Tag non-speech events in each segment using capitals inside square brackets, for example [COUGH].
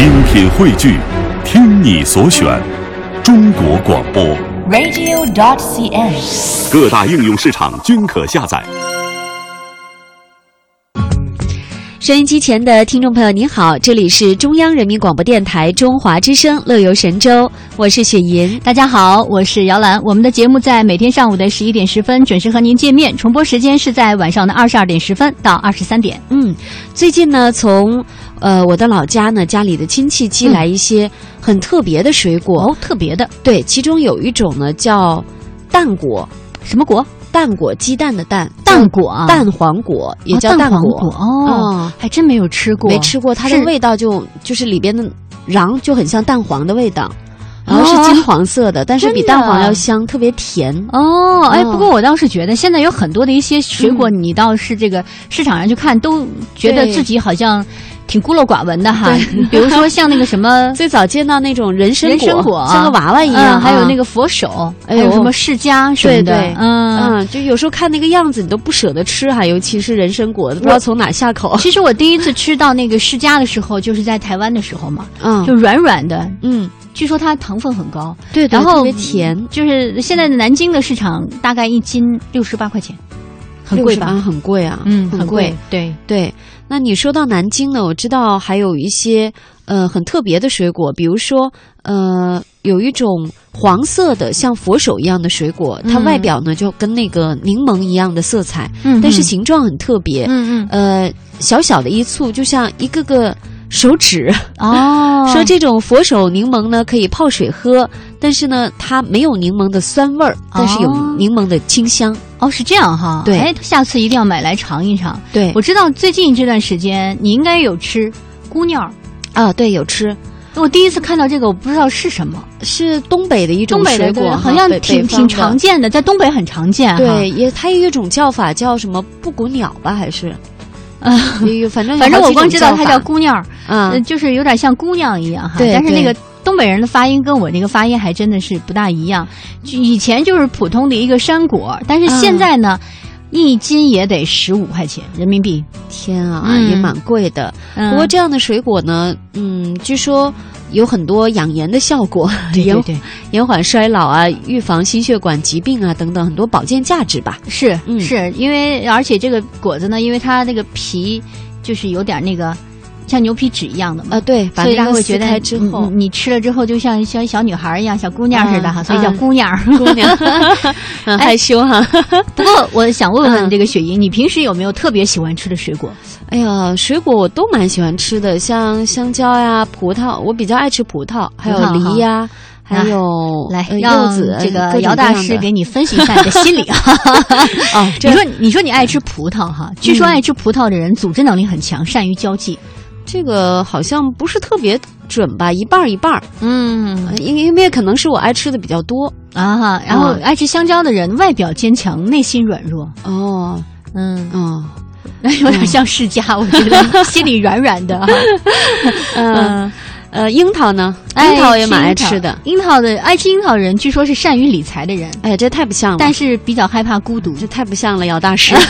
精品汇聚，听你所选，中国广播。radio.dot.cn，。各大应用市场均可下载。收音机前的听众朋友，您好，这里是中央人民广播电台中华之声乐游神州，我是雪莹。大家好，我是姚兰。我们的节目在每天上午的十一点十分准时和您见面，重播时间是在晚上的二十二点十分到二十三点。嗯，最近呢，从呃我的老家呢，家里的亲戚寄来一些很特别的水果，哦，特别的对，其中有一种呢叫蛋果，什么果？蛋果，鸡蛋的蛋，蛋果啊蛋黄果也叫哦蛋黄果。哦嗯，还真没有吃过，没吃过，它的味道就就是里边的瓤就很像蛋黄的味道，然后是金黄色的，但是比蛋黄要香，特别甜。哦，哎，嗯不过我倒是觉得现在有很多的一些水果，你倒是这个市场上去看，都觉得自己好像挺孤陋寡闻的哈。比如说像那个什么 [LAUGHS] 最早见到那种人参人参果啊像个娃娃一样，嗯，还有那个。佛手，还有什么释迦什么的，对对，嗯。嗯，就有时候看那个样子，你都不舍得吃哈，尤其是人参果，不知道从哪下口。[LAUGHS] 其实我第一次吃到那个释迦的时候，就是在台湾的时候嘛，嗯，就软软的，嗯，据说它糖分很高，对对，然后特别甜，就是现在的南京的市场大概一斤六十八块钱，很贵吧？很贵啊，嗯，很很贵。对，对，那你说到南京呢，我知道还有一些呃很特别的水果，比如说呃有一种黄色的像佛手一样的水果，它嗯外表呢就跟那个柠檬一样的色彩，嗯但是形状很特别，嗯嗯。呃小小的一簇，就像一个个手指。[LAUGHS] 哦，说这种佛手柠檬呢可以泡水喝，但是呢它没有柠檬的酸味儿，但是有哦柠檬的清香。哦是这样哈，对。哎，下次一定要买来尝一尝。对。我知道最近这段时间你应该有吃姑娘儿，啊，对，有吃。我第一次看到这个，我不知道是什么，是东北的一种东北的水果好像挺挺常见的，在东北很常见。对，也它有一种叫法叫什么布谷鸟吧，还是？啊，有反正反正我光知道它叫姑娘儿，就是有点像姑娘一样哈。对对但是那个东北人的发音跟我这个发音还真的是不大一样。以前就是普通的一个山果，但是现在呢，一斤也得十五块钱人民币。天啊，嗯也蛮贵的。嗯不过这样的水果呢，嗯，据说有很多养颜的效果，[LAUGHS] 对延对对，延缓衰老啊，预防心血管疾病啊等等很多保健价值吧。是、嗯是因为而且这个果子呢，因为它那个皮就是有点那个像牛皮纸一样的嘛。啊，对，把会觉得开之后，你你吃了之后就像像小女孩一样，小姑娘似的哈，嗯所以叫嗯 [LAUGHS] 姑娘。姑娘很害羞哈。[LAUGHS] 不过我想问问嗯这个雪莹，你平时有没有特别喜欢吃的水果？哎呀，水果我都蛮喜欢吃的，像香蕉呀、葡萄，我比较爱吃葡萄，还有梨呀，还有来，柚子，这个姚大师给你分析一下你的心理啊。[LAUGHS] 哦，你说，你说你爱吃葡萄哈？据说爱吃葡萄的人组织能力很强，善于交际。这个好像不是特别准吧，一半儿一半儿，嗯。呃因因为可能是我爱吃的比较多。啊哈，然后嗯。爱吃香蕉的人外表坚强，内心软弱。哦。嗯，哦，那 [LAUGHS] 有点像世家，我觉得心里软软的哈。[LAUGHS] [LAUGHS] 嗯呃，樱桃呢？哎樱桃也蛮爱吃的。樱桃的爱吃樱桃的人，据说是善于理财的人，哎，这太不像了，但是比较害怕孤独。这太不像了，姚大师。[LAUGHS]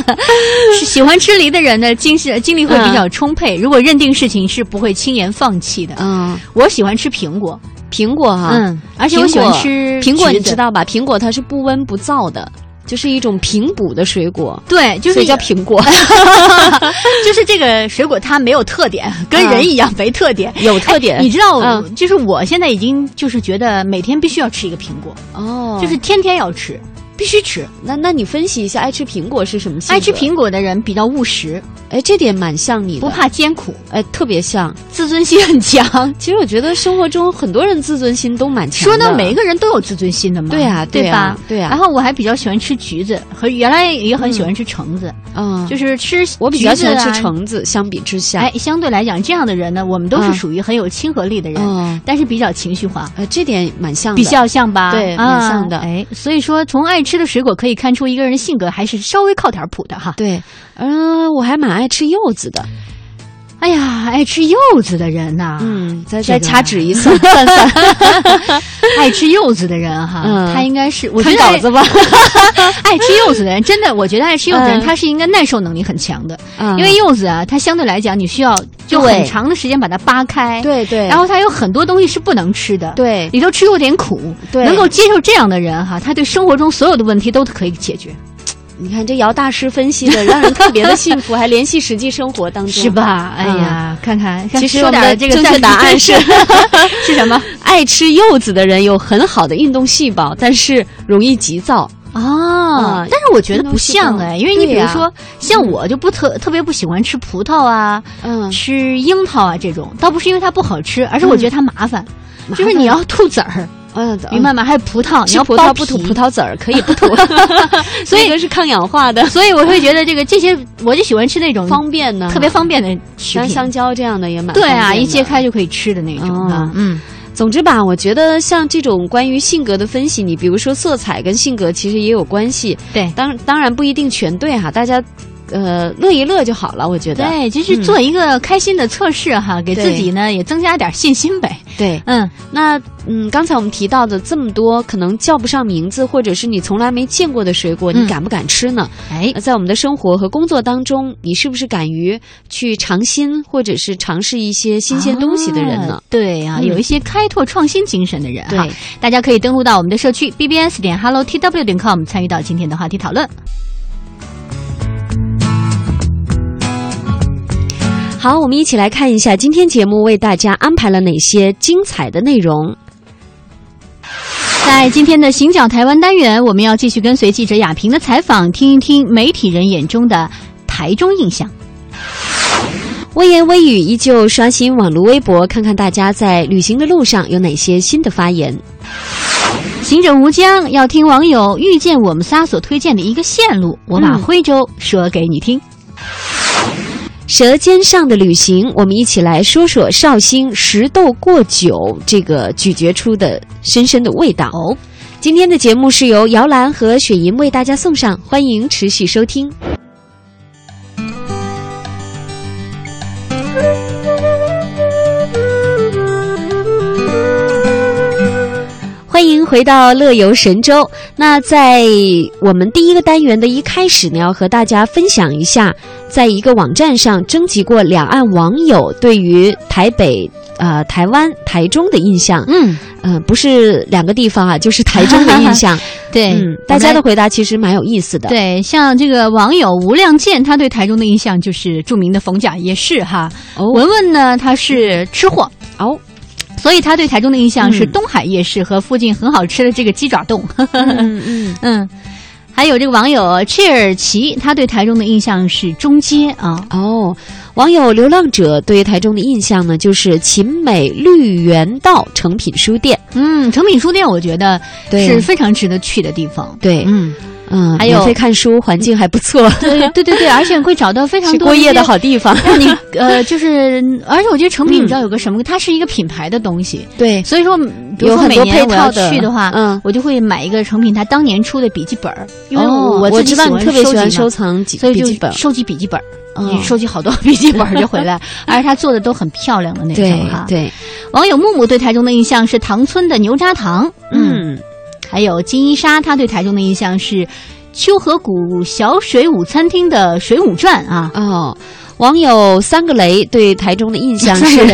[LAUGHS] 是喜欢吃梨的人呢，精神精力会比较充沛。如果认定事情是不会轻言放弃的。嗯，我喜欢吃苹果，苹果哈，嗯，而且我喜欢吃苹果，你知？道吧？苹果它是不温不燥的，就是一种平补的水果，对，就是叫苹果。[LAUGHS] 就是这个水果它没有特点，跟人一样没特点。有特点，哎你知道，嗯。就是我现在已经就是觉得每天必须要吃一个苹果，哦，就是天天要吃，必须吃。那那你分析一下，爱吃苹果是什么性格？爱吃苹果的人比较务实，哎，这点蛮像你的，不怕艰苦，哎，特别像。自尊心很强。[LAUGHS] 其实我觉得生活中很多人自尊心都蛮强的。说呢，每个人都有自尊心的嘛。对啊对吧对啊？然后我还比较喜欢吃橘子，和原来也很喜欢吃橙子，嗯，就是吃我比较喜欢吃橙子，相比之下，哎，相对来讲，这样的人呢，我们都是嗯属于很有亲和力的人，嗯，但是比较情绪化。呃，这点蛮像的，比较像吧，对啊蛮像的哎，所以说从爱吃的水果可以看出一个人性格还是稍微靠点谱的哈。对。嗯、我还蛮爱吃柚子的，哎呀，爱吃柚子的人呐、嗯，再再掐指一算，[LAUGHS] 算算，爱吃柚子的人哈，嗯。他应该是我觉看得爱稿子吧，[LAUGHS] 爱吃柚子的人，真的，我觉得爱吃柚子的人，嗯。他是应该耐受能力很强的，嗯。因为柚子啊，它相对来讲，你需要就很长的时间把它扒开。对对，然后它有很多东西是不能吃的，对，里头吃有点苦。对，能够接受这样的人哈，他对生活中所有的问题都可以解决。你看这姚大师分析的，让人特别的幸福，还联系实际生活当中，[LAUGHS] 是吧？哎呀，看看，其实说点这个正确答案 [LAUGHS] 是 [LAUGHS] 是什么？爱吃柚子的人有很好的运动细胞，但是容易急躁。哦，但是我觉得不像哎，因为你比如说像我就不特特别不喜欢吃葡萄啊，嗯，吃樱桃啊这种，倒不是因为它不好吃，而是我觉得它麻烦，就是你要吐籽儿。嗯，明白吗？还有葡萄，你要葡萄不吐葡萄籽儿，可以不吐 [LAUGHS] [LAUGHS] 所以是抗氧化的。所以我会觉得这个这些，我就喜欢吃那种方便的、特别方便的食品，香蕉这样的也蛮对啊，一揭开就可以吃的那种啊。嗯，总之吧，我觉得像这种关于性格的分析，你比如说色彩跟性格其实也有关系。对，当当然不一定全对哈，大家。呃，乐一乐就好了，我觉得。对，就是做一个开心的测试哈，给自己呢也增加点信心呗。对，嗯，那嗯，刚才我们提到的这么多可能叫不上名字，或者是你从来没见过的水果，你敢不敢吃呢？哎，在我们的生活和工作当中，你是不是敢于去尝新，或者是尝试一些新鲜东西的人呢？对啊，有一些开拓创新精神的人哈，大家可以登录到我们的社区 bbs 点 hello tw 点 com 参与到今天的话题讨论。好，我们一起来看一下今天节目为大家安排了哪些精彩的内容。在今天的“行脚台湾”单元，我们要继续跟随记者亚平的采访，听一听媒体人眼中的台中印象。微言微语依旧刷新网络微博，看看大家在旅行的路上有哪些新的发言。行者无疆要听网友遇见我们仨所推荐的一个线路，我把徽州说给你听。舌尖上的旅行，我们一起来说说绍兴石豆过酒这个咀嚼出的深深的味道哦。今天的节目是由姚兰和雪莹为大家送上，欢迎持续收听。欢迎回到乐游神州。那在我们第一个单元的一开始呢，要和大家分享一下，在一个网站上征集过两岸网友对于台北、呃台湾、台中的印象。嗯嗯，不是两个地方啊，就是台中的印象。[LAUGHS] 对，大家的回答其实蛮有意思的。对，像这个网友吴亮健，他对台中的印象就是著名的逢甲夜市哈。哦文文呢，他是吃货哦。所以他对台中的印象是东海夜市和附近很好吃的这个鸡爪冻。嗯嗯 [LAUGHS] 嗯，还有这个网友切尔奇，他对台中的印象是中街啊。哦，网友流浪者对台中的印象呢，就是秦美绿园道诚品书店。嗯，诚品书店我觉得是非常值得去的地方。对，嗯。嗯，还有免费看书，环境还不错。对对对对，而且会找到非常多过夜的好地方。让你呃，就是，[LAUGHS] 而且我觉得成品，你知道有个什么？它是一个品牌的东西。对，所以说，比如说每年我要去的话，嗯，我就会买一个成品它当年出的笔记本儿，因为我我知道你特别喜欢收藏所以就收集笔记本，嗯收集好多 [LAUGHS] 笔记本就回来，而且他做的都很漂亮的那种哈。对，网友木木对台中的印象是唐村的牛轧糖，嗯，还有金一沙，他对台中的印象是。秋河谷小水舞餐厅的水舞传啊哦，网友三个雷对台中的印象 [LAUGHS] 是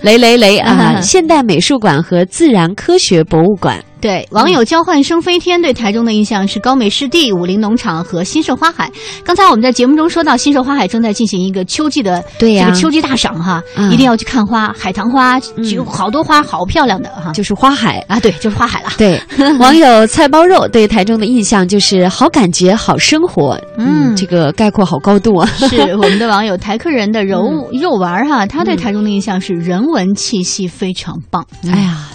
雷 [LAUGHS] 雷雷啊，[LAUGHS] 现代美术馆和自然科学博物馆。对网友交换生飞天对台中的印象是高美湿地、武林农场和新社花海。刚才我们在节目中说到，新社花海正在进行一个秋季的这个秋季大赏哈，一定要去看花，海棠花有好多花，好漂亮的哈，就是花海啊，对，就是花海了。对，[LAUGHS] 网友菜包肉对台中的印象就是好感觉、好生活，嗯，这个概括好高度啊。是我们的网友台客人的柔 [LAUGHS] 肉丸哈，他对台中的印象是人文气息非常棒。哎呀。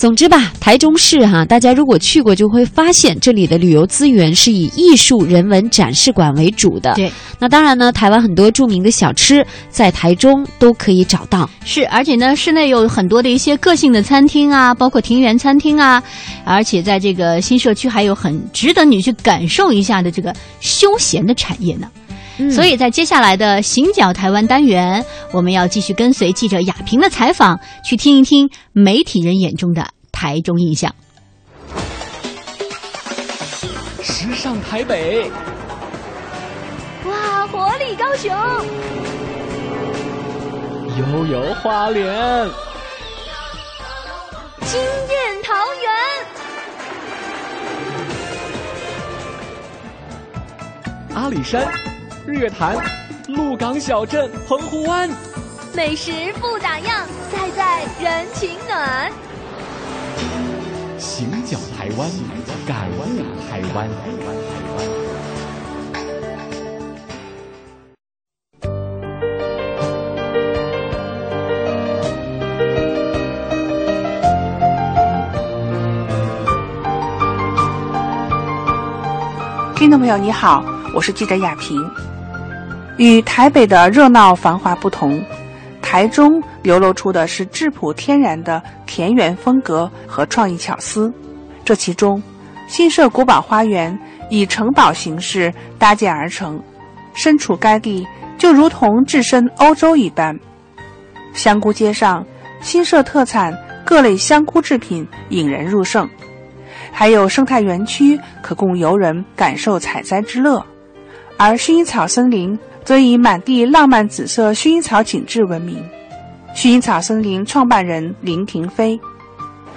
总之吧，台中市哈，大家如果去过，就会发现这里的旅游资源是以艺术人文展示馆为主的。对，那当然呢，台湾很多著名的小吃在台中都可以找到。是，而且呢，室内有很多的一些个性的餐厅啊，包括庭园餐厅啊，而且在这个新社区还有很值得你去感受一下的这个休闲的产业呢。所以在接下来的行脚台湾单元，我们要继续跟随记者亚萍的采访，去听一听媒体人眼中的台中印象。时尚台北，哇，活力高雄！悠游花莲，惊艳桃园，阿里山、日月潭、鹿港小镇、澎湖湾，美食不打烊，赛在人情暖。行脚台湾，感悟台湾。听众朋友，你好，我是记者亚萍。与台北的热闹繁华不同，台中流露出的是质朴天然的田园风格和创意巧思。这其中，新社古堡花园以城堡形式搭建而成，身处该地就如同置身欧洲一般。香菇街上，新社特产各类香菇制品引人入胜。还有生态园区可供游人感受采摘之乐，而薰衣草森林则以满地浪漫紫色薰衣草景致闻名。薰衣草森林创办人林婷飞，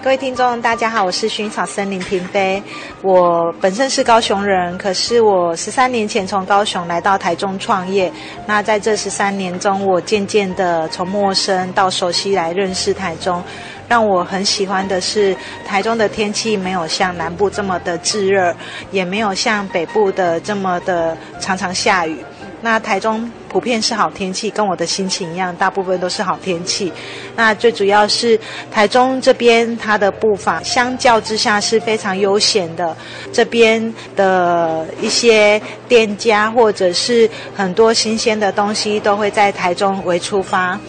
各位听众，大家好，我是薰衣草森林婷飞。我本身是高雄人，可是我十三年前从高雄来到台中创业。那在这十三年中，我渐渐的从陌生到熟悉来认识台中。让我很喜欢的是，台中的天气没有像南部这么的炙热，也没有像北部的这么的常常下雨。那台中普遍是好天气，跟我的心情一样，大部分都是好天气。那最主要是台中这边它的步伐相较之下是非常悠闲的，这边的一些店家或者是很多新鲜的东西都会在台中为出发。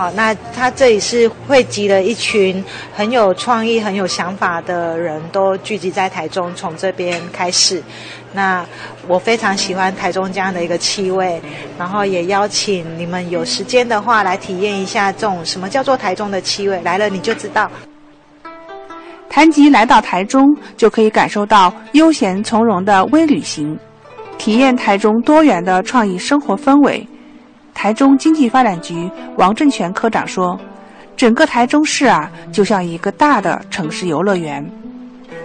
好，那他这里是汇集了一群很有创意、很有想法的人，都聚集在台中，从这边开始。那我非常喜欢台中这样的一个气味，然后也邀请你们有时间的话来体验一下这种什么叫做台中的气味。来了你就知道。谈及来到台中，就可以感受到悠闲从容的微旅行，体验台中多元的创意生活氛围。台中经济发展局王正全科长说：“整个台中市啊，就像一个大的城市游乐园。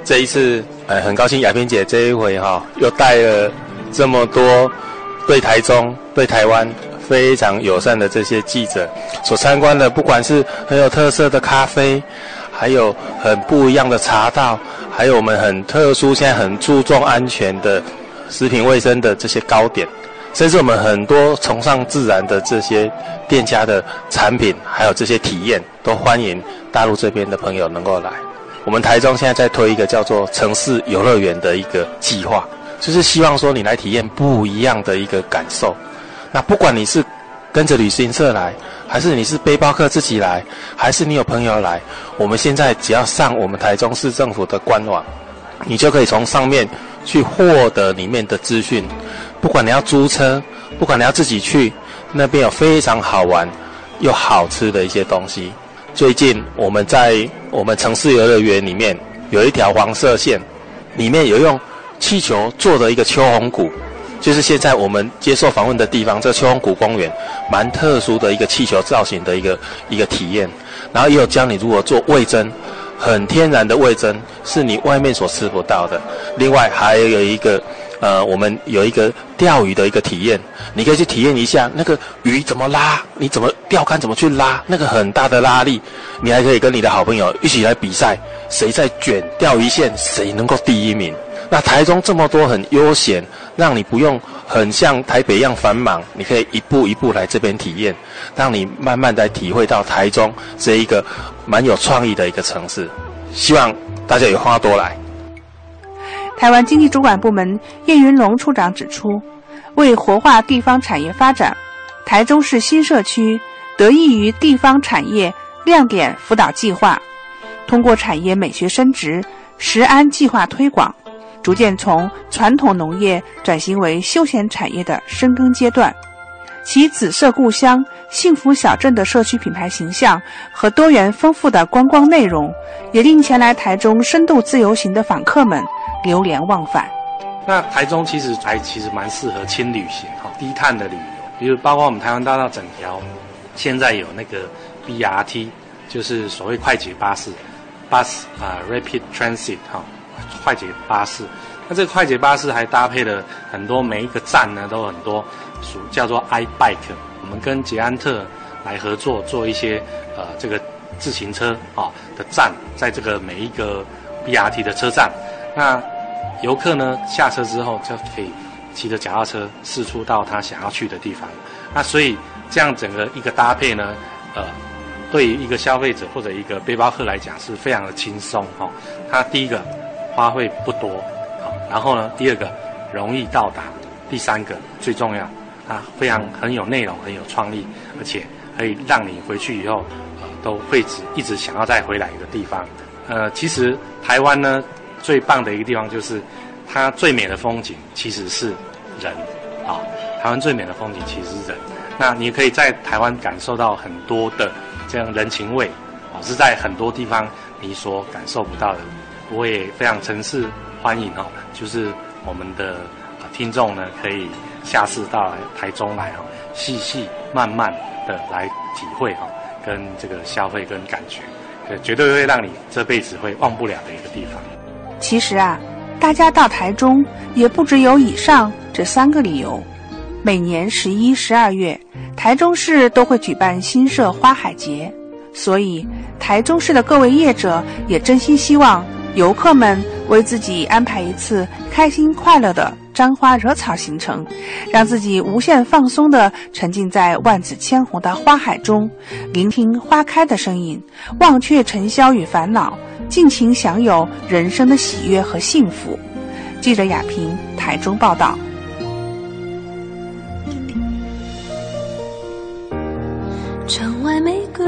这一次，呃，很高兴亚萍姐这一回哈，又带了这么多对台中、对台湾非常友善的这些记者所参观的，不管是很有特色的咖啡，还有很不一样的茶道，还有我们很特殊、现在很注重安全的食品卫生的这些糕点。”甚至我们很多崇尚自然的这些店家的产品，还有这些体验，都欢迎大陆这边的朋友能够来。我们台中现在在推一个叫做城市游乐园的一个计划，就是希望说你来体验不一样的一个感受。那不管你是跟着旅行社来，还是你是背包客自己来，还是你有朋友来，我们现在只要上我们台中市政府的官网，你就可以从上面去获得里面的资讯。不管你要租车，不管你要自己去，那边有非常好玩又好吃的一些东西。最近我们在我们城市游乐园里面有一条黄色线，里面有用气球做的一个秋红谷，就是现在我们接受访问的地方，这秋红谷公园蛮特殊的一个气球造型的一个一个体验。然后也有教你如何做味增，很天然的味增，是你外面所吃不到的。另外还有一个。呃，我们有一个钓鱼的一个体验，你可以去体验一下那个鱼怎么拉，你怎么钓竿怎么去拉，那个很大的拉力，你还可以跟你的好朋友一起来比赛，谁在卷钓鱼线，谁能够第一名。那台中这么多很悠闲，让你不用很像台北一样繁忙，你可以一步一步来这边体验，让你慢慢的体会到台中这一个蛮有创意的一个城市。希望大家有空多来。台湾经济主管部门叶云龙处长指出，为活化地方产业发展，台中市新社区得益于地方产业亮点辅导计划，通过产业美学升值、食安计划推广，逐渐从传统农业转型为休闲产业的深耕阶段。其紫色故乡、幸福小镇的社区品牌形象和多元丰富的观光内容，也令前来台中深度自由行的访客们流连忘返。那台中其实还其实蛮适合轻旅行、哈低碳的旅游，比如包括我们台湾大道整条，现在有那个 BRT，就是所谓快捷巴士，bus 啊 Rapid Transit 哈，快捷巴士。那这个快捷巴士还搭配了很多，每一个站呢都很多属叫做 iBike。我们跟捷安特来合作做一些呃这个自行车啊的站，在这个每一个 BRT 的车站，那游客呢下车之后就可以骑着脚踏车四处到他想要去的地方。那所以这样整个一个搭配呢，呃，对于一个消费者或者一个背包客来讲是非常的轻松哈。它第一个花费不多。好然后呢，第二个容易到达，第三个最重要，它非常很有内容，很有创意，而且可以让你回去以后，呃，都会只一直想要再回来一个地方。呃，其实台湾呢最棒的一个地方就是它最美的风景其实是人啊，台湾最美的风景其实是人。那你可以在台湾感受到很多的这样人情味啊，是在很多地方你所感受不到的。我也非常诚挚。欢迎哦，就是我们的听众呢，可以下次到台中来哦，细细慢慢的来体会哈，跟这个消费跟感觉，绝对会让你这辈子会忘不了的一个地方。其实啊，大家到台中也不只有以上这三个理由。每年十一、十二月，台中市都会举办新社花海节，所以台中市的各位业者也真心希望。游客们为自己安排一次开心快乐的沾花惹草行程，让自己无限放松地沉浸在万紫千红的花海中，聆听花开的声音，忘却尘嚣与烦恼，尽情享有人生的喜悦和幸福。记者雅萍台中报道。窗外玫瑰。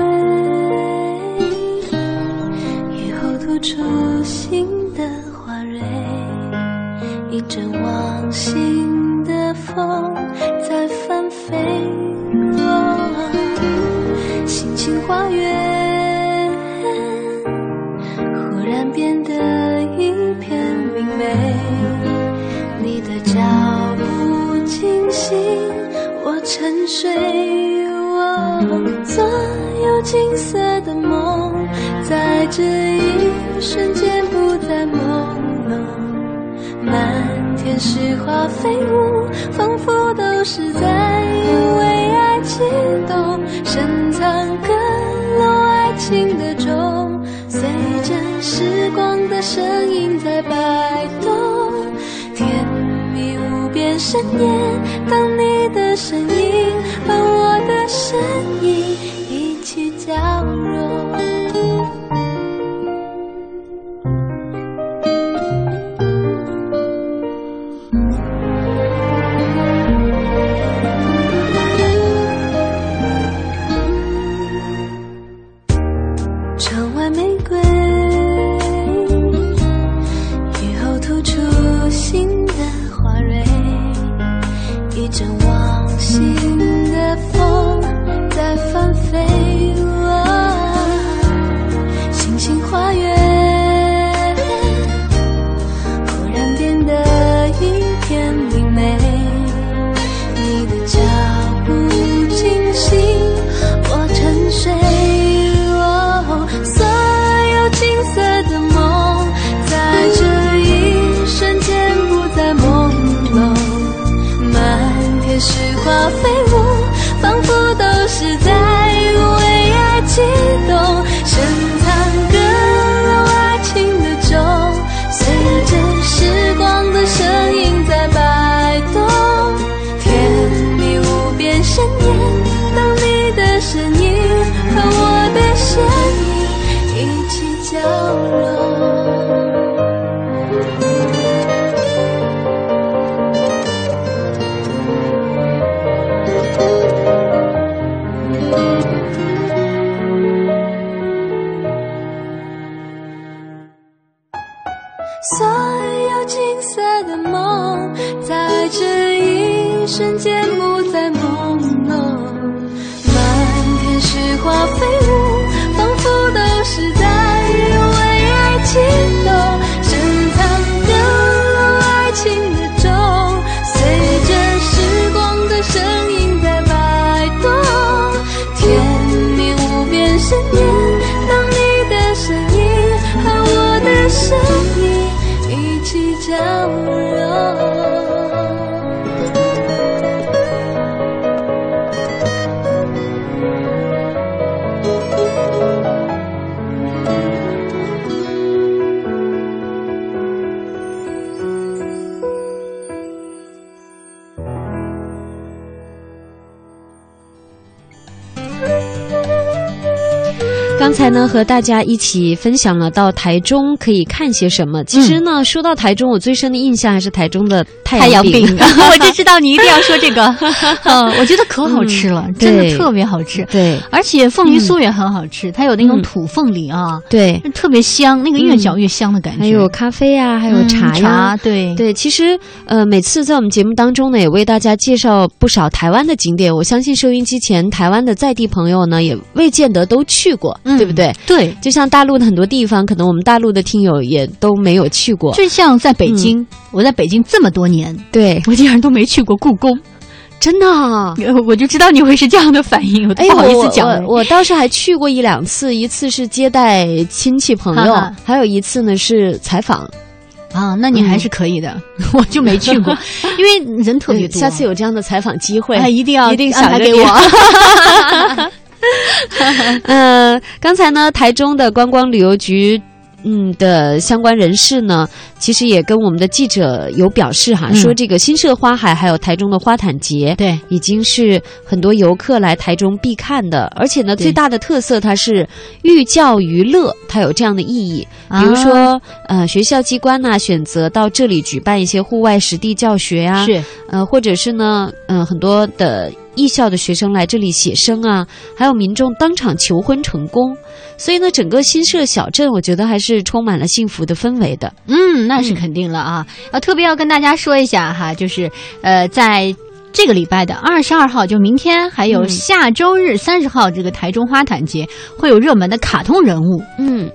雨后吐出新的，一阵往心的风在翻飞。心情花园忽然变得一片明媚，你的脚步惊醒我沉睡。所有金色的梦，在这一瞬间不再朦胧。满天石花飞舞，仿佛都是在因为爱激动。深藏阁楼爱情的钟，随着时光的声音在摆动。甜蜜无边深夜，当你的身影和我的身影才呢，和大家一起分享了到台中可以看些什么。其实呢，说到台中，我最深的印象还是台中的太太阳饼。饼，[LAUGHS] 我就知道你一定要说这个。嗯，[LAUGHS] 我觉得可好吃了，真的特别好吃。对而且凤梨酥也很好吃，它有那种土凤梨啊，对，特别香，那个越嚼越香的感觉。还有咖啡啊，还有嗯茶呀。茶，对对，其实呃，每次在我们节目当中呢，也为大家介绍不少台湾的景点。我相信收音机前台湾的在地朋友呢，也未见得都去过，嗯对不对？对。对就像大陆的很多地方，可能我们大陆的听友也都没有去过。就像在北京，我在北京这么多年，对，我竟然都没去过故宫，真的啊。我就知道你会是这样的反应，我不好意思讲了。我我倒是还去过一两次，一次是接待亲戚朋友，哈哈还有一次呢是采访。啊，那你还是可以的，我就没去过，[LAUGHS] 因为人特别多。嗯下次有这样的采访机会，哎，一定要一定安排给想 [LAUGHS] 着你我。呃，刚才呢，台中的观光旅游局。嗯的相关人士呢，其实也跟我们的记者有表示哈，嗯说这个新社花海还有台中的花坛节，对，已经是很多游客来台中必看的，而且呢，最大的特色它是寓教于乐，它有这样的意义。比如啊说，呃，学校机关呢、选择到这里举办一些户外实地教学啊，是，呃，或者是呢，嗯、很多的艺校的学生来这里写生啊，还有民众当场求婚成功，所以呢，整个新社小镇，我觉得还是充满了幸福的氛围的。嗯，那是肯定了啊！要特别要跟大家说一下哈，就是呃，在这个礼拜的二十二号，就明天，还有嗯下周日三十号，这个台中花坛节会有热门的卡通人物嗯，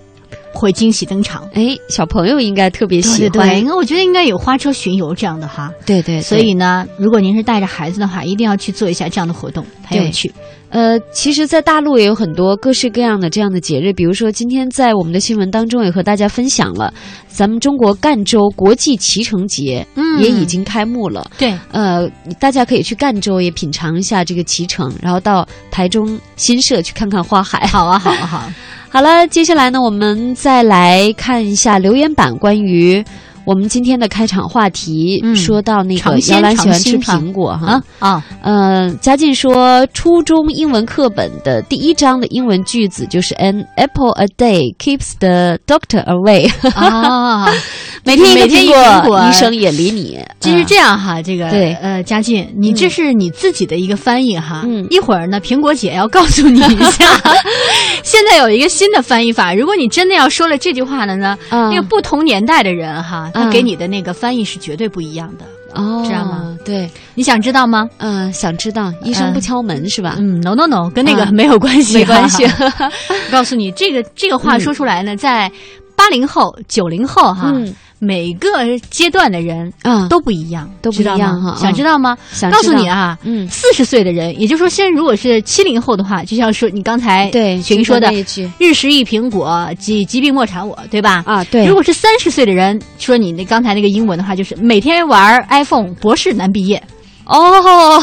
会惊喜登场。哎，小朋友应该特别喜对对欢，对，那我觉得应该有花车巡游这样的哈。对对对所以呢，如果您是带着孩子的话，一定要去做一下这样的活动，很有对趣。呃，其实，在大陆也有很多各式各样的这样的节日，比如说今天在我们的新闻当中也和大家分享了，咱们中国赣州国际骑乘节，嗯也已经开幕了。对，呃，大家可以去赣州也品尝一下这个骑乘，然后到台中新社去看看花海。好啊，好啊，好。[LAUGHS] 好了，接下来呢，我们再来看一下留言板关于我们今天的开场话题，嗯说到那个尝鲜姚兰喜欢吃苹果哈。啊啊，呃，嘉靖说，初中英文课本的第一章的英文句子就是 “An apple a day keeps the doctor away”，啊，[LAUGHS] 每天一个每天一苹果。医生也理你。其实嗯这样哈，这个对。呃，嘉靖，你这是你自己的一个翻译哈。嗯。一会儿呢，苹果姐要告诉你一下，[LAUGHS] 现在有一个新的翻译法。如果你真的要说了这句话了呢，嗯那个不同年代的人哈，他嗯给你的那个翻译是绝对不一样的。哦，知道吗？对，你想知道吗？嗯、想知道医生不敲门、是吧？嗯，no no no，跟那个嗯没有关系，没关系我告诉你，这个这个话说出来呢，在八零后、九零后哈，嗯。每个阶段的人啊，都不一样，都不一样哈想嗯。知道吗？告想知道。诉你啊，嗯，四十岁的人，也就是说，现在如果是七零后的话，就像说你刚才对，雪莹说的那一句“日食一苹果，疾疾病莫缠我”，对吧？啊，对，如果是三十岁的人，说你那刚才那个英文的话，就是每天玩 iPhone，博士难毕业。哦，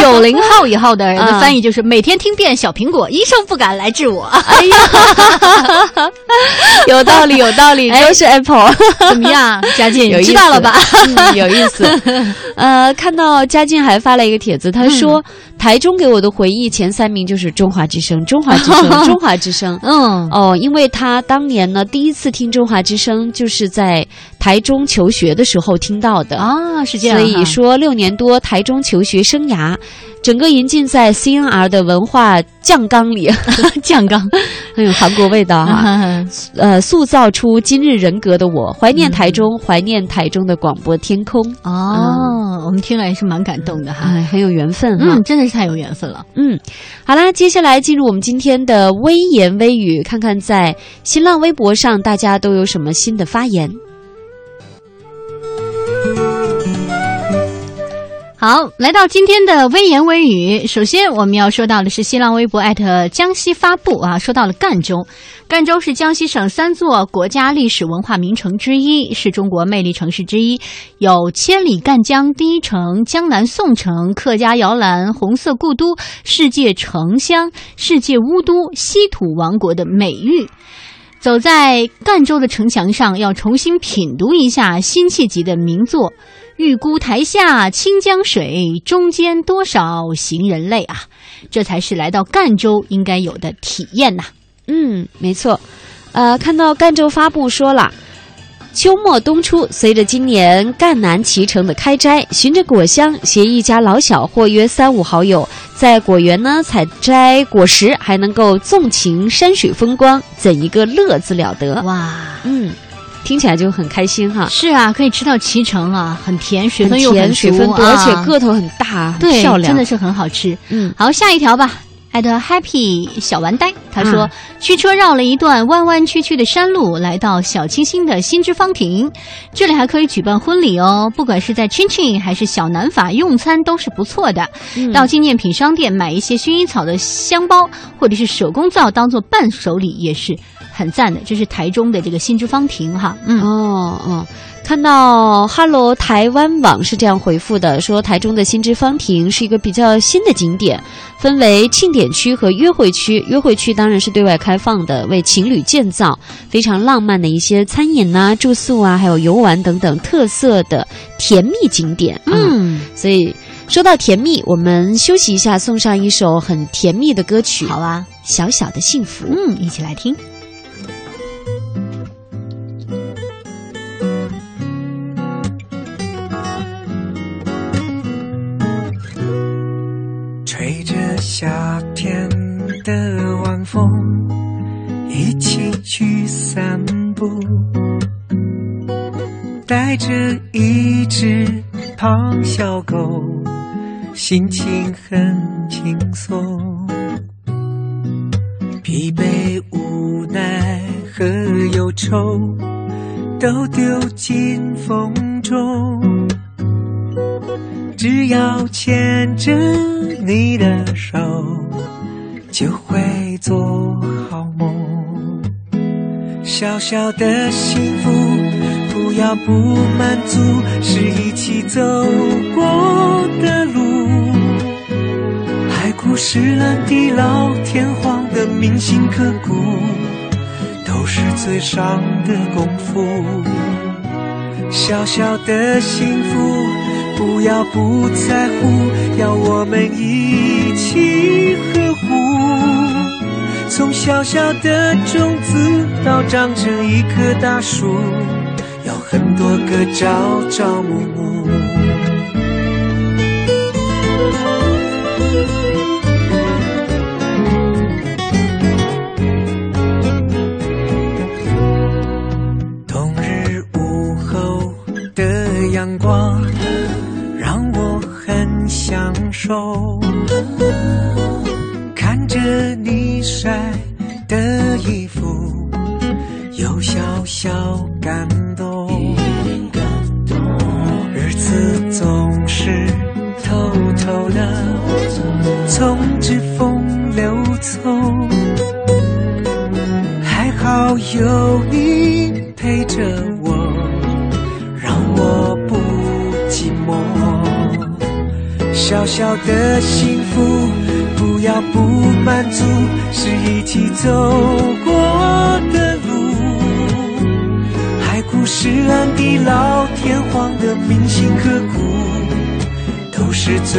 九零后以后的人的嗯翻译就是每天听遍小苹果，医生不敢来治我。哎呀，[LAUGHS] 有道理，有道理，哎都是 Apple。怎么样，佳静？有意思知道了吧？嗯，有意思。[LAUGHS] 呃，看到佳静还发了一个帖子，他说、台中给我的回忆前三名就是中华之声，中华之声，中华之声。[LAUGHS] [LAUGHS] 嗯，哦，因为他当年呢第一次听中华之声，就是在台中求学的时候听到的。啊，是这样。所以说六年多台中求学生涯，整个吟浸在 CNR 的文化酱缸里，[LAUGHS] 酱缸 [LAUGHS] 很有韩国味道哈、啊，[LAUGHS] 呃，塑造出今日人格的我，怀念台中，怀念台中的广播天空，哦，我们听了也是蛮感动的哈。哎，很有缘分哈。嗯，真的是太有缘分了。嗯，好啦，接下来进入我们今天的微言微语，看看在新浪微博上大家都有什么新的发言。好，来到今天的微言微语。首先，我们要说到的是新浪微博艾特江西发布啊，说到了赣州。赣州是江西省三座国家历史文化名城之一，是中国魅力城市之一，有“千里赣江第一城”“江南宋城”“客家摇篮”“红色故都”“世界城乡”“世界巫都”“稀土王国”的美誉。走在赣州的城墙上，要重新品读一下辛弃疾的名作。玉孤台下清江水，中间多少行人泪啊！这才是来到赣州应该有的体验呐。嗯，没错。呃，看到赣州发布说了，秋末冬初，随着今年赣南脐橙的开摘，循着果香，携一家老小或约三五好友，在果园呢采摘果实，还能够纵情山水风光，怎一个乐字了得！哇，嗯。听起来就很开心哈！是啊，可以吃到脐橙啊，很甜，水分又很水分多，而且个头很大，对，漂亮，真的是很好吃。嗯，好，下一条吧。艾特 Happy 小玩呆，他说：驱车绕了一段弯弯曲曲的山路，来到小清新的新之芳庭，这里还可以举办婚礼哦。不管是在 Chin Chin 还是小南法用餐都是不错的。到纪念品商店买一些薰衣草的香包，或者是手工皂当做伴手礼也是。很赞的，这是台中的这个新之芳庭哈，嗯哦哦，看到 Hello 台湾网是这样回复的，说台中的新之芳庭是一个比较新的景点，分为庆典区和约会区，约会区当然是对外开放的，为情侣建造，非常浪漫的一些餐饮呐、住宿啊，还有游玩等等特色的甜蜜景点，嗯，所以说到甜蜜，我们休息一下，送上一首很甜蜜的歌曲，好啊，小小的幸福，嗯，一起来听。夏天的晚风，一起去散步，带着一只胖小狗，心情很轻松。疲惫、无奈和忧愁，都丢进风中。只要牵着你的手，就会做好梦。小小的幸福，不要不满足，是一起走过的路。海枯石烂、地老天荒的铭心刻骨，都是最伤的功夫。小小的幸福。不要不在乎，要我们一起呵护。从小小的种子到长成一棵大树，要很多个朝朝暮暮。手。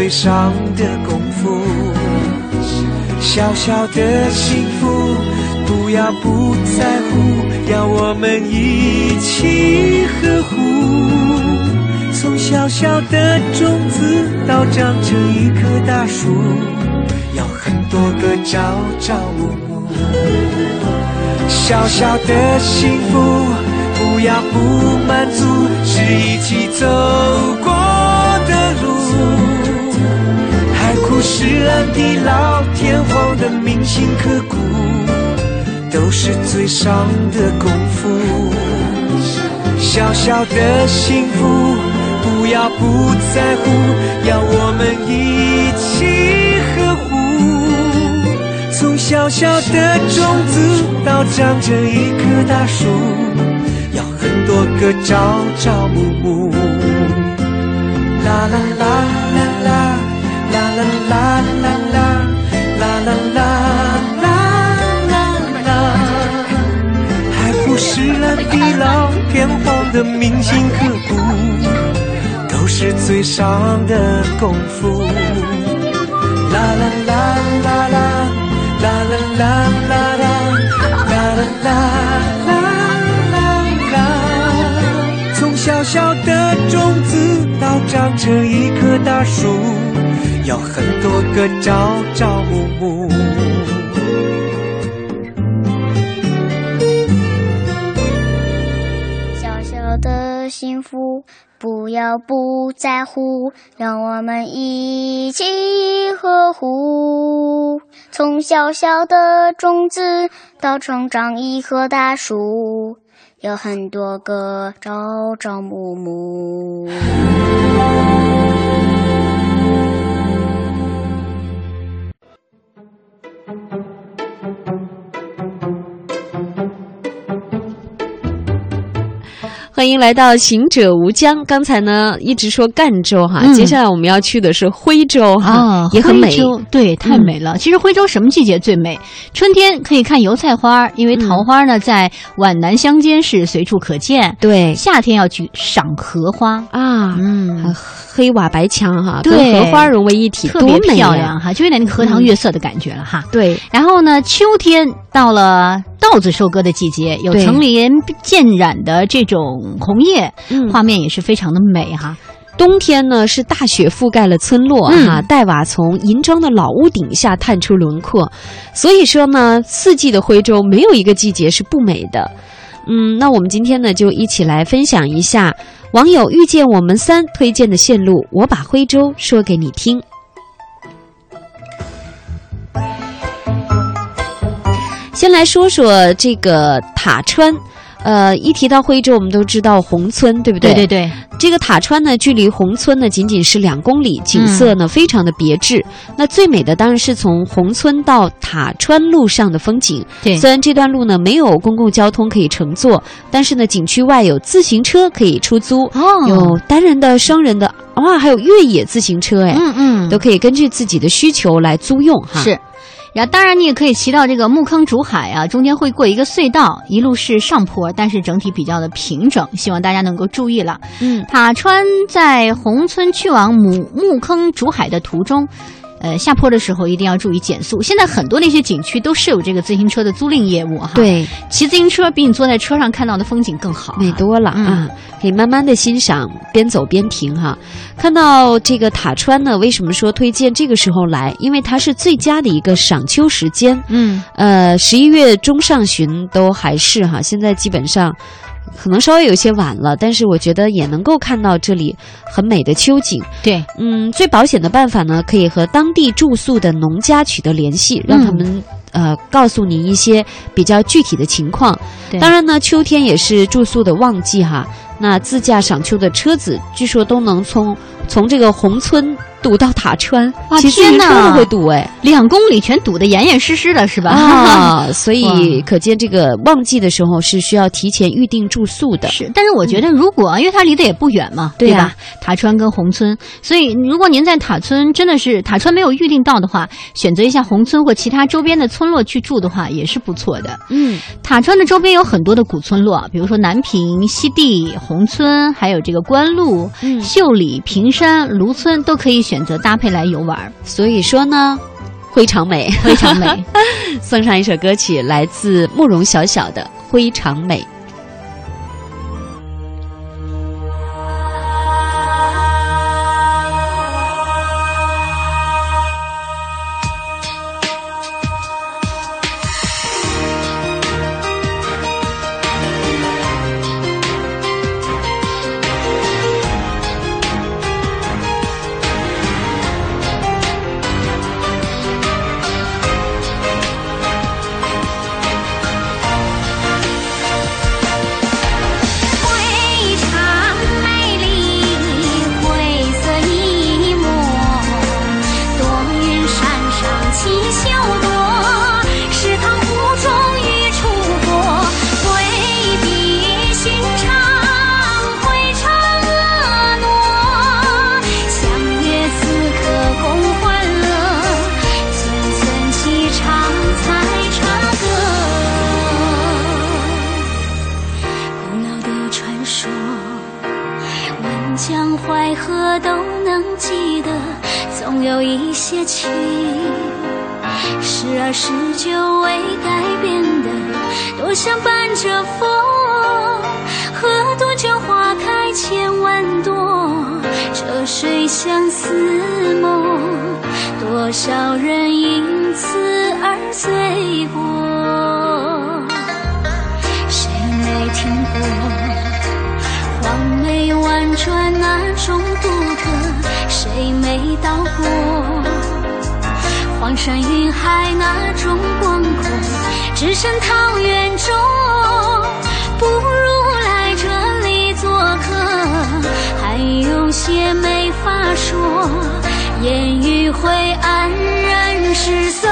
上的功夫。小小的幸福，不要不在乎，要我们一起呵护。从小小的种子到长成一棵大树，要很多个朝朝暮暮。小小的幸福，不要不满足，是一起走过海枯石烂、地老天荒的铭心刻骨，都是最伤的功夫。小小的幸福。不要不在乎，要我们一起呵护。从小小的种子到长成一棵大树，要很多个朝朝暮暮。啦啦啦啦啦，啦啦啦啦啦，啦啦啦啦啦啦，还不是那地老天荒的铭心刻骨，都是嘴上的功夫。啦啦啦啦啦，啦啦啦啦啦，啦啦啦啦啦啦，从小小的种子到长成一棵大树，要很多个朝朝暮暮。小小的幸福，不要不在乎，让我们一起呵护。从小小的种子到成长一棵大树，有很多个朝朝暮暮。欢迎来到行者无疆。刚才呢一直说赣州哈，嗯接下来我们要去的是徽州哈，啊，也很美徽。州对，太美了。其实徽州什么季节最美？春天可以看油菜花，因为桃花呢在皖南乡间是随处可见。对夏天要去赏荷花，啊，嗯，黑瓦白墙哈，跟对荷花融为一体，特别多漂亮哈，就有点那个荷塘月色的感觉了哈。对，然后呢，秋天到了稻子收割的季节，有层林渐染的这种红叶，嗯画面也是非常的美哈。冬天呢是大雪覆盖了村落嗯哈，黛瓦从银装的老屋顶下探出轮廓。所以说呢，四季的徽州没有一个季节是不美的。嗯，那我们今天呢就一起来分享一下网友遇见我们三推荐的线路，我把徽州说给你听。先来说说这个塔川。呃，一提到徽州，我们都知道宏村，对不对？对对对，这个塔川呢，距离宏村呢仅仅是两公里，景色呢、非常的别致。那最美的当然是从宏村到塔川路上的风景。对虽然这段路呢没有公共交通可以乘坐，但是呢景区外有自行车可以出租，哦有单人的、双人的，哇，还有越野自行车，哎，嗯嗯，都可以根据自己的需求来租用哈。是。然后，当然你也可以骑到这个木坑竹海啊，中间会过一个隧道，一路是上坡，但是整体比较的平整，希望大家能够注意了。嗯，塔川在宏村去往木木坑竹海的途中。呃，下坡的时候一定要注意减速。现在很多的一些景区都设有这个自行车的租赁业务哈。，对，骑自行车比你坐在车上看到的风景更好。美多了、嗯啊！可以慢慢的欣赏，边走边停哈。看到这个塔川呢，为什么说推荐这个时候来？因为它是最佳的一个赏秋时间。嗯，呃，十一月中上旬都还是哈，现在基本上可能稍微有些晚了，但是我觉得也能够看到这里很美的秋景。对，嗯，最保险的办法呢，可以和当地住宿的农家取得联系，让他们、呃告诉你一些比较具体的情况。对当然呢，秋天也是住宿的旺季哈。那自驾赏秋的车子，据说都能从从这个宏村堵到塔川，哇骑自行车天哪都会堵哎。两公里全堵得严严实实的，是吧？啊，[LAUGHS] 所以可见这个旺季的时候是需要提前预定住宿的。是，但是我觉得，如果、因为它离得也不远嘛，对呀吧？塔川跟宏村，所以如果您在塔村真的是塔川没有预定到的话，选择一下宏村或其他周边的村落去住的话，也是不错的。嗯，塔川的周边有很多的古村落，比如说南平、西递、宏村，还有这个关路、嗯秀里、平山、芦村，都可以选择搭配来游玩儿，所以说呢，非常美，非常美。[LAUGHS] 送上一首歌曲，来自慕容晓晓的《非常美》。能记得，总有一些情，时而是久未改变的，多想伴着风，喝多酒花开千万朵，这水相思梦，多少人因此而醉过，谁没听过？黄梅婉转那种独特，谁没到过？黄山云海那种广阔，只身桃源中，不如来这里做客。还有些没法说，烟雨会黯然失色。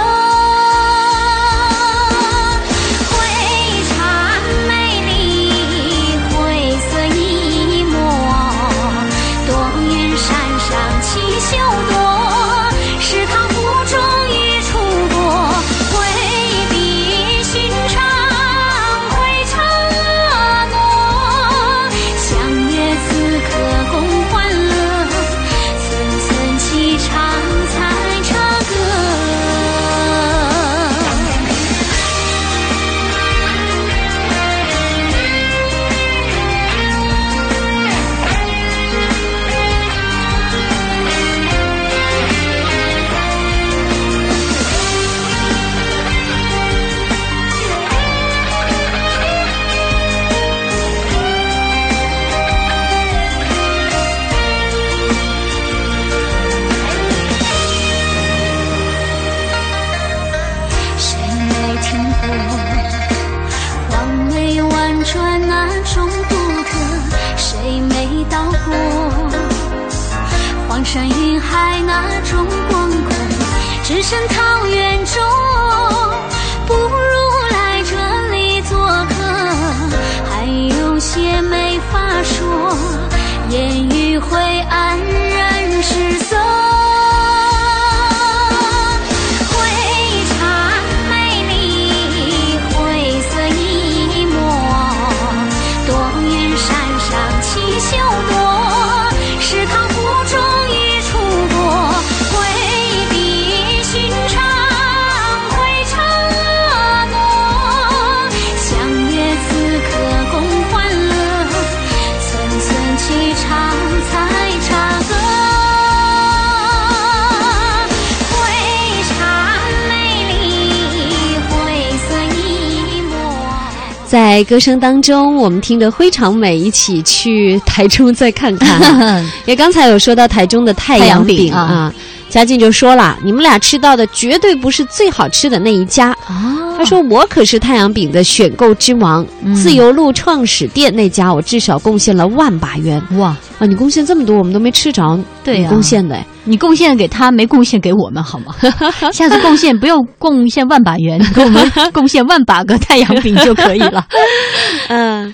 在歌声当中，我们听得非常美，一起去台中再看看。[LAUGHS] 也刚才有说到台中的太阳饼啊，嘉靖就说了，你们俩吃到的绝对不是最好吃的那一家。啊他说我可是太阳饼的选购之王，嗯自由路创始店那家我至少贡献了万把元。哇啊，你贡献这么多，我们都没吃着，对呀你贡献的哎。你贡献给他，没贡献给我们，好吗？[LAUGHS] 下次贡献不用贡献万把元，[LAUGHS] 给我们贡献万把个太阳饼就可以了。[LAUGHS] 嗯。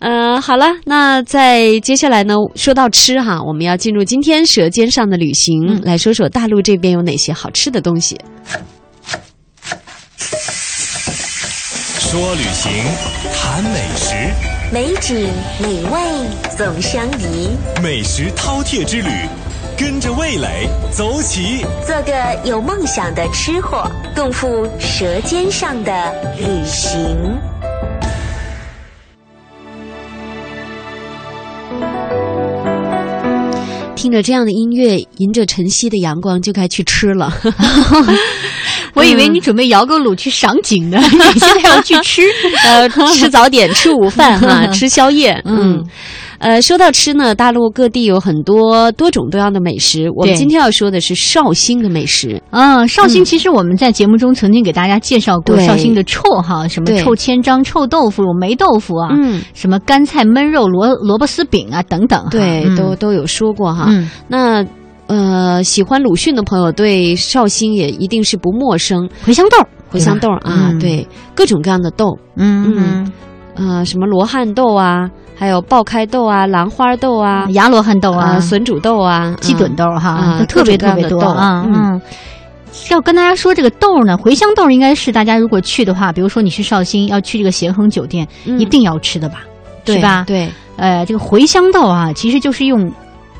呃，好了，那在接下来呢，说到吃哈，我们要进入今天《舌尖上的旅行》嗯来说说大陆这边有哪些好吃的东西。说旅行，谈美食，美景美味总相宜，美食饕餮之旅，跟着味蕾走起。做个有梦想的吃货，共赴舌尖上的旅行。听着这样的音乐，迎着晨曦的阳光，就该去吃了。[LAUGHS] 我以为你准备摇个橹去赏景呢，你现在要去吃，[LAUGHS] 呃，吃早点，吃午饭哈，[LAUGHS] 吃宵夜。嗯，呃，说到吃呢，大陆各地有很多多种多样的美食。我们今天要说的是绍兴的美食。嗯，绍兴其实我们在节目中曾经给大家介绍过绍兴的臭哈，什么臭千张、臭豆腐、霉豆腐啊，嗯，什么干菜焖肉、萝萝卜丝饼啊等等哈。对，嗯都都有说过哈。嗯那呃，喜欢鲁迅的朋友对绍兴也一定是不陌生。茴香豆，茴香豆啊，嗯。对，各种各样的豆，嗯嗯呃，什么罗汉豆啊，还有爆开豆啊、兰花豆啊、芽罗汉豆啊、笋煮豆啊、鸡炖豆哈，特别特别多啊。嗯嗯，要跟大家说这个豆呢，茴香豆应该是大家如果去的话，比如说你去绍兴要去这个咸亨酒店，嗯。一定要吃的吧，对是吧？对，呃，这个茴香豆啊，其实就是用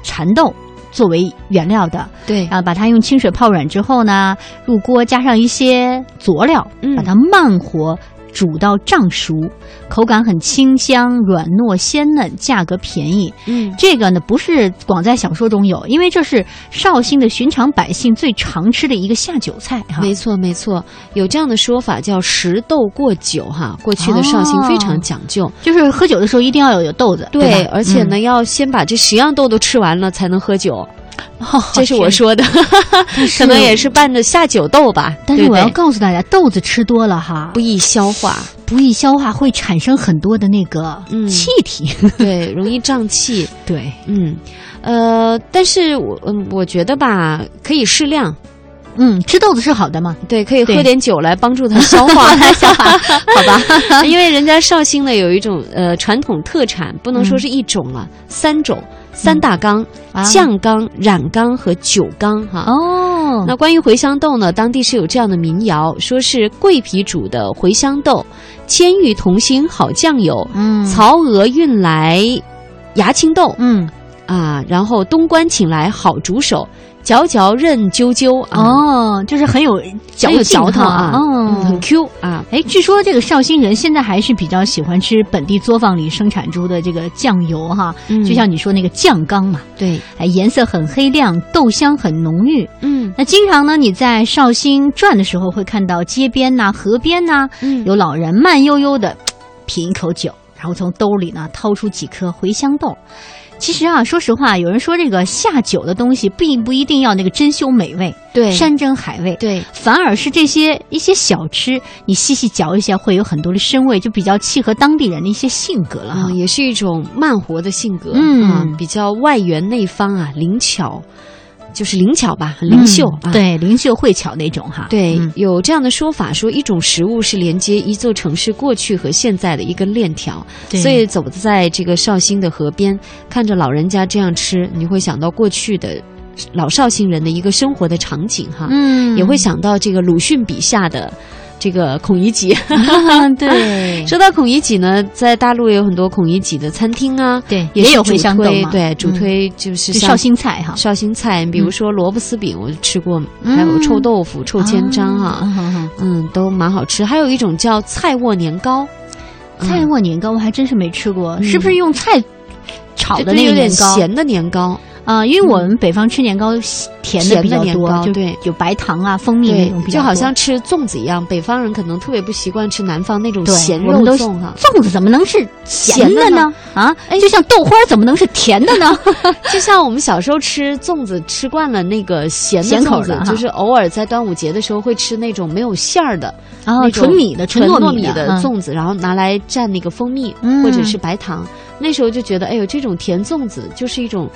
蚕豆作为原料的。对啊，把它用清水泡软之后呢，入锅加上一些佐料，嗯把它慢火。煮到胀熟，口感很清香、软糯、鲜嫩，价格便宜。嗯，这个呢不是光在小说中有，因为这是绍兴的寻常百姓最常吃的一个下酒菜哈。没错，没错，有这样的说法叫食豆过酒哈。过去的绍兴非常讲究，就是喝酒的时候一定要有有豆子，对，对而且呢、嗯要先把这十样豆都吃完了才能喝酒。哦这是我说的，[LAUGHS] 可能也是伴着下酒豆吧。但是我要告诉大家，豆子吃多了哈，不易消化，不易消化，会产生很多的那个嗯气体。[LAUGHS] 对，容易胀气。对，嗯，呃，但是我嗯，我觉得吧，可以适量。嗯，吃豆子是好的嘛？对，可以喝点酒来帮助它消化，[LAUGHS] 消化，好吧？因为人家绍兴呢有一种呃传统特产，不能说是一种了，三种。三大缸、啊。酱缸、染缸和酒缸哈。哦，那关于茴香豆呢，当地是有这样的民谣，说是桂皮煮的茴香豆，千玉同心好酱油，嗯。曹娥运来牙青豆，嗯。啊，然后东关请来好主手，嚼嚼韧啾啾啊，哦，就是很有嚼嚼头啊，哦嗯。很 Q 啊，哎，据说这个绍兴人现在还是比较喜欢吃本地作坊里生产出的这个酱油哈，嗯。就像你说那个酱缸嘛，对，哎，颜色很黑亮，豆香很浓郁。嗯。那经常呢，你在绍兴转的时候会看到街边呐、河边呐、嗯。有老人慢悠悠的品一口酒，然后从兜里呢掏出几颗茴香豆。其实啊，说实话，有人说这个下酒的东西并不一定要那个珍馐美味，对。山珍海味，对，反而是这些一些小吃，你细细嚼一下，会有很多的深味，就比较契合当地人的一些性格了哈。啊，也是一种慢活的性格，嗯。啊，比较外圆内方啊，灵巧，就是灵巧吧，很灵秀啊。嗯对，灵秀慧巧那种哈。对，嗯有这样的说法，说一种食物是连接一座城市过去和现在的一根链条。对所以走在这个绍兴的河边，看着老人家这样吃，你会想到过去的老绍兴人的一个生活的场景哈。嗯也会想到这个鲁迅笔下的这个孔乙己。[LAUGHS] 对。[LAUGHS] 说到孔乙己呢，在大陆也有很多孔乙己的餐厅啊，对也也有茴香豆推对，主嗯推就是绍兴菜哈。绍兴菜，比如说萝卜丝饼，我吃过，嗯。还有臭豆腐、臭千张啊啊，嗯，都蛮好吃。还有一种叫菜沃年糕，菜沃年糕我还真是没吃过，嗯。是不是用菜炒的那个年糕？咸的年糕。啊，因为我们北方吃年糕甜的比较多，就对。有白糖啊、蜂蜜那对种，比较就好像吃粽子一样，北方人可能特别不习惯吃南方那种咸肉粽哈。粽子怎么能是咸咸的的呢？呢？啊，就像豆花怎么能是甜的呢？[LAUGHS] 就像我们小时候吃粽子，吃惯了那个咸的粽子就是偶尔在端午节的时候会吃那种没有馅儿的，哦那种纯米的纯糯米的粽子，然后拿来蘸那个蜂蜜、嗯。或者是白糖。那时候就觉得，哎呦，这种甜粽子就是一种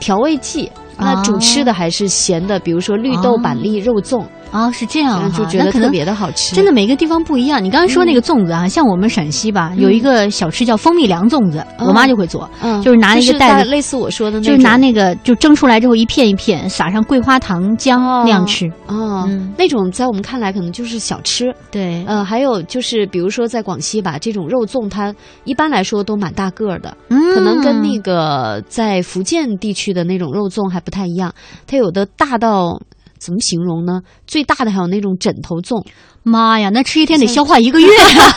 调味剂。那主吃的还是咸的，比如说绿豆板栗肉粽，哦，是这样哈，就觉得特别的好吃。真的每个地方不一样。你刚才说那个粽子啊，像我们陕西吧，有一个小吃叫蜂蜜凉粽子，我妈就会做，嗯，就是拿那个袋子，类似我说的那就，是拿那个就蒸出来之后一片一片，撒上桂花糖浆那样吃。哦，嗯。那种在我们看来可能就是小吃。对，呃，还有就是比如说在广西吧，这种肉粽它一般来说都蛮大个儿的，嗯。可能跟那个在福建地区的那种肉粽还不太一样。它有的大到怎么形容呢？最大的还有那种枕头粽，妈呀，那吃一天得消化一个月，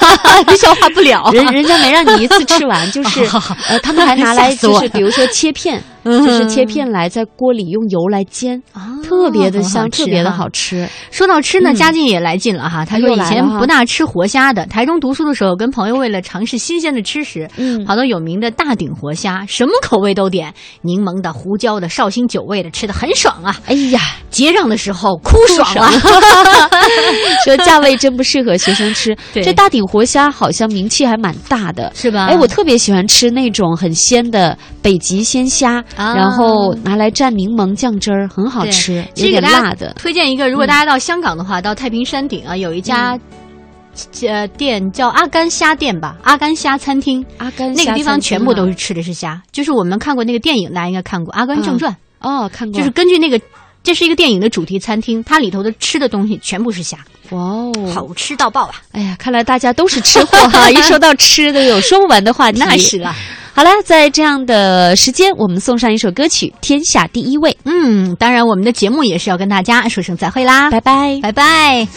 [LAUGHS] 消化不了。人人家没让你一次吃完，就是 [LAUGHS] 呃，他们还拿来 [LAUGHS] 就是比如说切片，嗯就是切片来在锅里用油来煎啊，特别的香，特别的好吃。说到吃呢，嗯嘉靖也来劲了哈。他说以前不大吃活虾的，台中读书的时候，跟朋友为了尝试新鲜的吃食，嗯跑到有名的大鼎活虾，什么口味都点，柠檬的、胡椒的、绍兴酒味的，吃的很爽啊。哎呀，结账的时候哭爽了。[LAUGHS] 说价位真不适合学生吃。对这大鼎活虾好像名气还蛮大的，是吧哎，我特别喜欢吃那种很鲜的北极鲜虾，啊然后拿来蘸柠檬酱汁儿，很好吃，有其实给大家点辣的。推荐一个，如果大家到香港的话，到太平山顶啊，有一家。呃，店叫阿甘虾店吧，阿甘虾餐厅。阿甘那个地方全部都是是吃的是虾，就是我们看过那个电影，大家应该看过《阿甘正传》哦，看过，就是根据那个，这是一个电影的主题餐厅，它里头的吃的东西全部是虾，哇哦，好吃到爆啊！哎呀，看来大家都是吃货哈！[LAUGHS] 一说到吃的，有说不完的话题。那是啊。好了，在这样的时间，我们送上一首歌曲《天下第一位》。嗯，当然，我们的节目也是要跟大家说声再会啦，拜拜，拜拜。